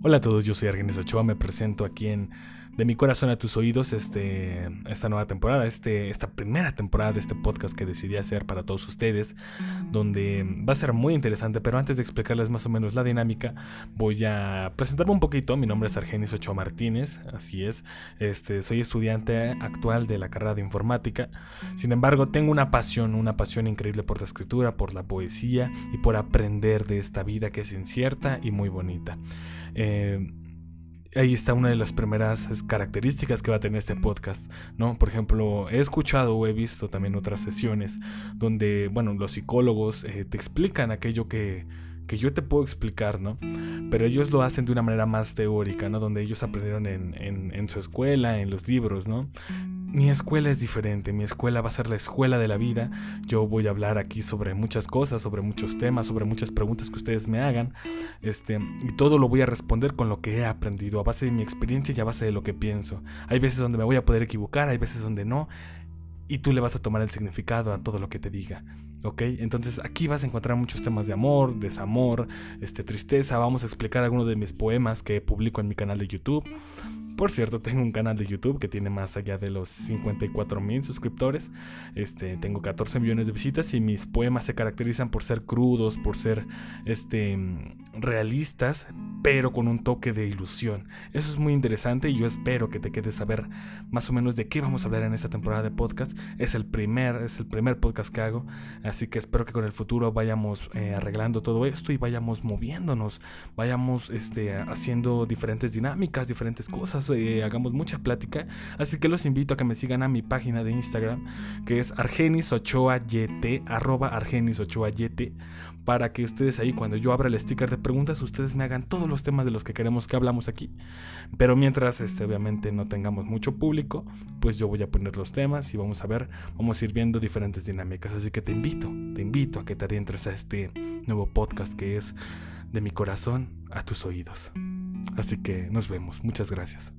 Hola a todos, yo soy Argenis Ochoa, me presento aquí en De mi corazón a tus oídos este, esta nueva temporada, este, esta primera temporada de este podcast que decidí hacer para todos ustedes, donde va a ser muy interesante, pero antes de explicarles más o menos la dinámica, voy a presentarme un poquito, mi nombre es Argenis Ochoa Martínez, así es, este, soy estudiante actual de la carrera de informática, sin embargo tengo una pasión, una pasión increíble por la escritura, por la poesía y por aprender de esta vida que es incierta y muy bonita. Eh, ahí está una de las primeras características que va a tener este podcast, ¿no? Por ejemplo, he escuchado o he visto también otras sesiones donde, bueno, los psicólogos eh, te explican aquello que, que yo te puedo explicar, ¿no? Pero ellos lo hacen de una manera más teórica, ¿no? Donde ellos aprendieron en, en, en su escuela, en los libros, ¿no? Mi escuela es diferente, mi escuela va a ser la escuela de la vida. Yo voy a hablar aquí sobre muchas cosas, sobre muchos temas, sobre muchas preguntas que ustedes me hagan. Este, y todo lo voy a responder con lo que he aprendido, a base de mi experiencia y a base de lo que pienso. Hay veces donde me voy a poder equivocar, hay veces donde no. Y tú le vas a tomar el significado a todo lo que te diga. ¿Ok? Entonces aquí vas a encontrar muchos temas de amor, desamor, este, tristeza. Vamos a explicar algunos de mis poemas que publico en mi canal de YouTube. Por cierto, tengo un canal de YouTube que tiene más allá de los 54 mil suscriptores. Este, tengo 14 millones de visitas y mis poemas se caracterizan por ser crudos, por ser este, realistas, pero con un toque de ilusión. Eso es muy interesante y yo espero que te quedes a ver más o menos de qué vamos a hablar en esta temporada de podcast. Es el primer, es el primer podcast que hago, así que espero que con el futuro vayamos eh, arreglando todo esto y vayamos moviéndonos, vayamos este, haciendo diferentes dinámicas, diferentes cosas, hagamos mucha plática. Así que los invito a que me sigan a mi página de Instagram, que es argenisochoayt, arroba argenisochoayt, para que ustedes ahí cuando yo abra el sticker de preguntas, ustedes me hagan todos los temas de los que queremos que hablamos aquí. Pero mientras este, obviamente no tengamos mucho público, pues yo voy a poner los temas y vamos a ver, vamos a ir viendo diferentes dinámicas. Así que te invito, te invito a que te adentres a este nuevo podcast que es de mi corazón a tus oídos. Así que nos vemos. Muchas gracias.